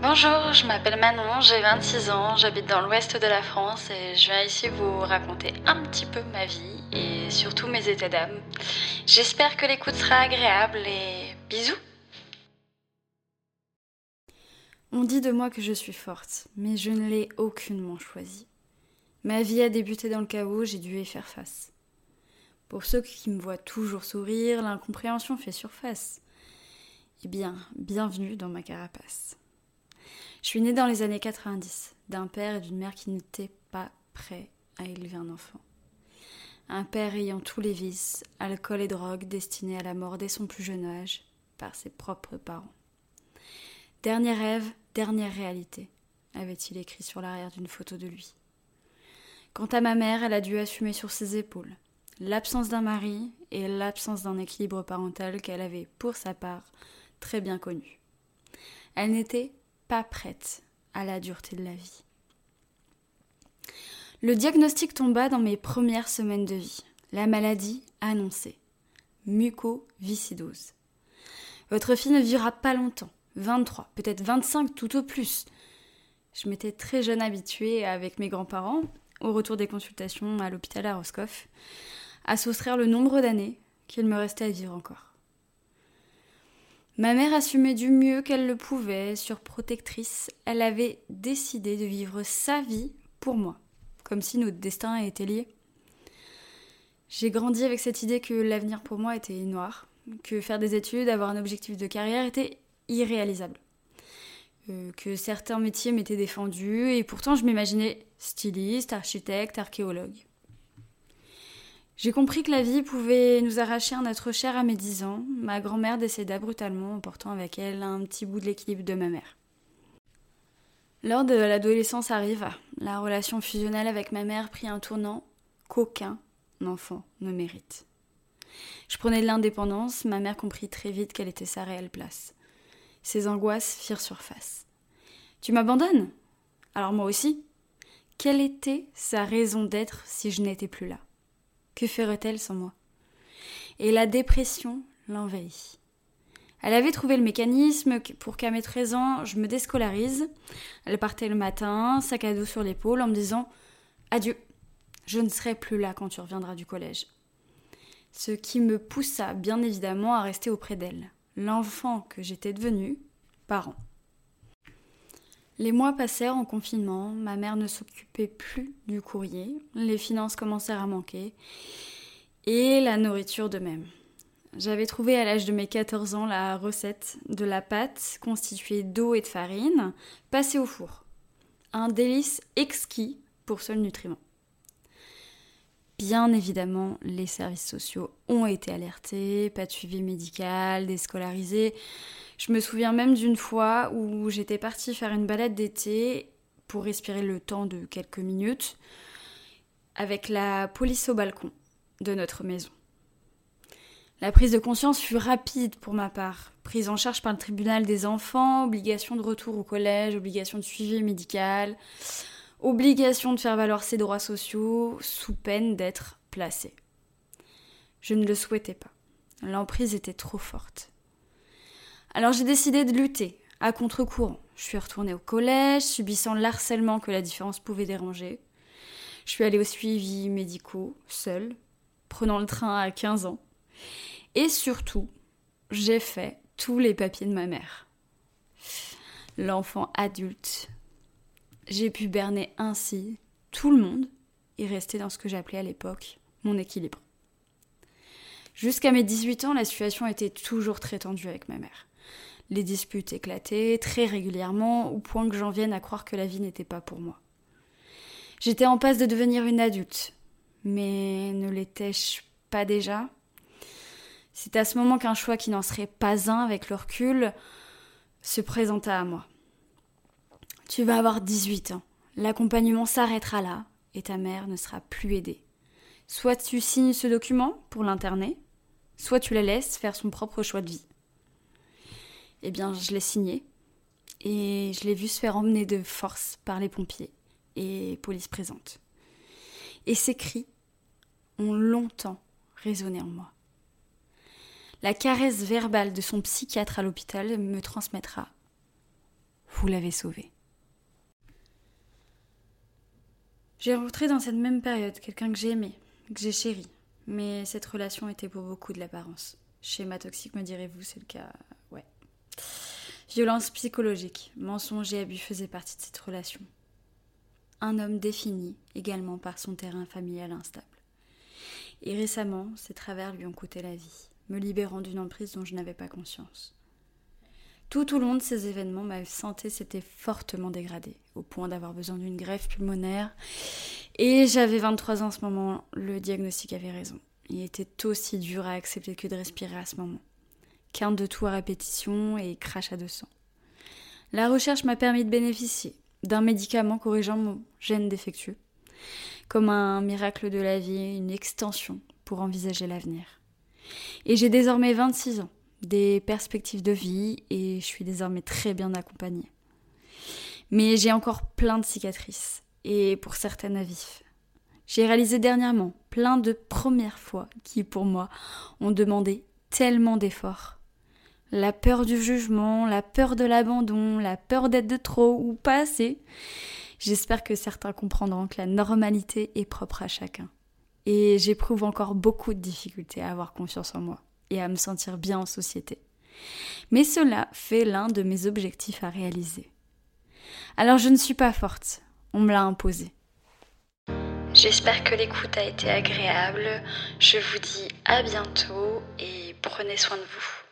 Bonjour, je m'appelle Manon, j'ai 26 ans, j'habite dans l'ouest de la France et je viens ici vous raconter un petit peu ma vie et surtout mes états d'âme. J'espère que l'écoute sera agréable et bisous On dit de moi que je suis forte, mais je ne l'ai aucunement choisi. Ma vie a débuté dans le chaos, j'ai dû y faire face. Pour ceux qui me voient toujours sourire, l'incompréhension fait surface. Eh bien, bienvenue dans ma carapace. Je suis née dans les années 90, d'un père et d'une mère qui n'étaient pas prêts à élever un enfant. Un père ayant tous les vices, alcool et drogue, destiné à la mort dès son plus jeune âge, par ses propres parents. Dernier rêve, dernière réalité, avait-il écrit sur l'arrière d'une photo de lui. Quant à ma mère, elle a dû assumer sur ses épaules l'absence d'un mari et l'absence d'un équilibre parental qu'elle avait, pour sa part, très bien connu. Elle n'était pas prête à la dureté de la vie. Le diagnostic tomba dans mes premières semaines de vie. La maladie annoncée. Mucoviscidose. Votre fille ne vivra pas longtemps. 23, peut-être 25 tout au plus. Je m'étais très jeune habituée avec mes grands-parents, au retour des consultations à l'hôpital à Roscoff, à soustraire le nombre d'années qu'il me restait à vivre encore. Ma mère assumait du mieux qu'elle le pouvait, surprotectrice, elle avait décidé de vivre sa vie pour moi, comme si notre destin était lié. J'ai grandi avec cette idée que l'avenir pour moi était noir, que faire des études, avoir un objectif de carrière était irréalisable. Euh, que certains métiers m'étaient défendus et pourtant je m'imaginais styliste, architecte, archéologue. J'ai compris que la vie pouvait nous arracher un être cher à mes dix ans. Ma grand-mère décéda brutalement en portant avec elle un petit bout de l'équilibre de ma mère. Lors de l'adolescence arrive, la relation fusionnelle avec ma mère prit un tournant qu'aucun enfant ne mérite. Je prenais de l'indépendance, ma mère comprit très vite quelle était sa réelle place. Ses angoisses firent surface. Tu m'abandonnes? Alors moi aussi? Quelle était sa raison d'être si je n'étais plus là? Que ferait-elle sans moi? Et la dépression l'envahit. Elle avait trouvé le mécanisme pour qu'à mes 13 ans, je me déscolarise. Elle partait le matin, sac à dos sur l'épaule, en me disant Adieu, je ne serai plus là quand tu reviendras du collège. Ce qui me poussa bien évidemment à rester auprès d'elle, l'enfant que j'étais devenue, parent. Les mois passèrent en confinement, ma mère ne s'occupait plus du courrier, les finances commencèrent à manquer, et la nourriture de même. J'avais trouvé à l'âge de mes 14 ans la recette de la pâte constituée d'eau et de farine, passée au four. Un délice exquis pour seul nutriment. Bien évidemment, les services sociaux ont été alertés, pas de suivi médical, déscolarisés. Je me souviens même d'une fois où j'étais partie faire une balade d'été pour respirer le temps de quelques minutes avec la police au balcon de notre maison. La prise de conscience fut rapide pour ma part. Prise en charge par le tribunal des enfants, obligation de retour au collège, obligation de suivi médical, obligation de faire valoir ses droits sociaux sous peine d'être placée. Je ne le souhaitais pas. L'emprise était trop forte. Alors j'ai décidé de lutter, à contre-courant. Je suis retournée au collège, subissant l'harcèlement que la différence pouvait déranger. Je suis allée au suivi médicaux, seule, prenant le train à 15 ans. Et surtout, j'ai fait tous les papiers de ma mère. L'enfant adulte. J'ai pu berner ainsi tout le monde et rester dans ce que j'appelais à l'époque mon équilibre. Jusqu'à mes 18 ans, la situation était toujours très tendue avec ma mère. Les disputes éclataient très régulièrement, au point que j'en vienne à croire que la vie n'était pas pour moi. J'étais en passe de devenir une adulte, mais ne l'étais-je pas déjà? C'est à ce moment qu'un choix qui n'en serait pas un avec le recul se présenta à moi. Tu vas avoir 18 ans, l'accompagnement s'arrêtera là, et ta mère ne sera plus aidée. Soit tu signes ce document pour l'interner, soit tu la laisses faire son propre choix de vie eh bien, je l'ai signé. Et je l'ai vu se faire emmener de force par les pompiers et police présente. Et ces cris ont longtemps résonné en moi. La caresse verbale de son psychiatre à l'hôpital me transmettra vous l'avez sauvé. J'ai rencontré dans cette même période quelqu'un que j'ai aimé, que j'ai chéri, mais cette relation était pour beaucoup de l'apparence. Schéma toxique, me direz-vous, c'est le cas. Ouais. Violence psychologique, mensonge et abus faisaient partie de cette relation. Un homme défini également par son terrain familial instable. Et récemment, ces travers lui ont coûté la vie, me libérant d'une emprise dont je n'avais pas conscience. Tout au long de ces événements, ma santé s'était fortement dégradée, au point d'avoir besoin d'une greffe pulmonaire. Et j'avais 23 ans en ce moment, le diagnostic avait raison. Il était aussi dur à accepter que de respirer à ce moment. Quinte de tout à répétition et crash à 200. La recherche m'a permis de bénéficier d'un médicament corrigeant mon gène défectueux, comme un miracle de la vie, une extension pour envisager l'avenir. Et j'ai désormais 26 ans des perspectives de vie et je suis désormais très bien accompagnée. Mais j'ai encore plein de cicatrices et pour certaines à vif. J'ai réalisé dernièrement plein de premières fois qui pour moi ont demandé tellement d'efforts. La peur du jugement, la peur de l'abandon, la peur d'être de trop ou pas assez. J'espère que certains comprendront que la normalité est propre à chacun. Et j'éprouve encore beaucoup de difficultés à avoir confiance en moi et à me sentir bien en société. Mais cela fait l'un de mes objectifs à réaliser. Alors je ne suis pas forte, on me l'a imposé. J'espère que l'écoute a été agréable. Je vous dis à bientôt et prenez soin de vous.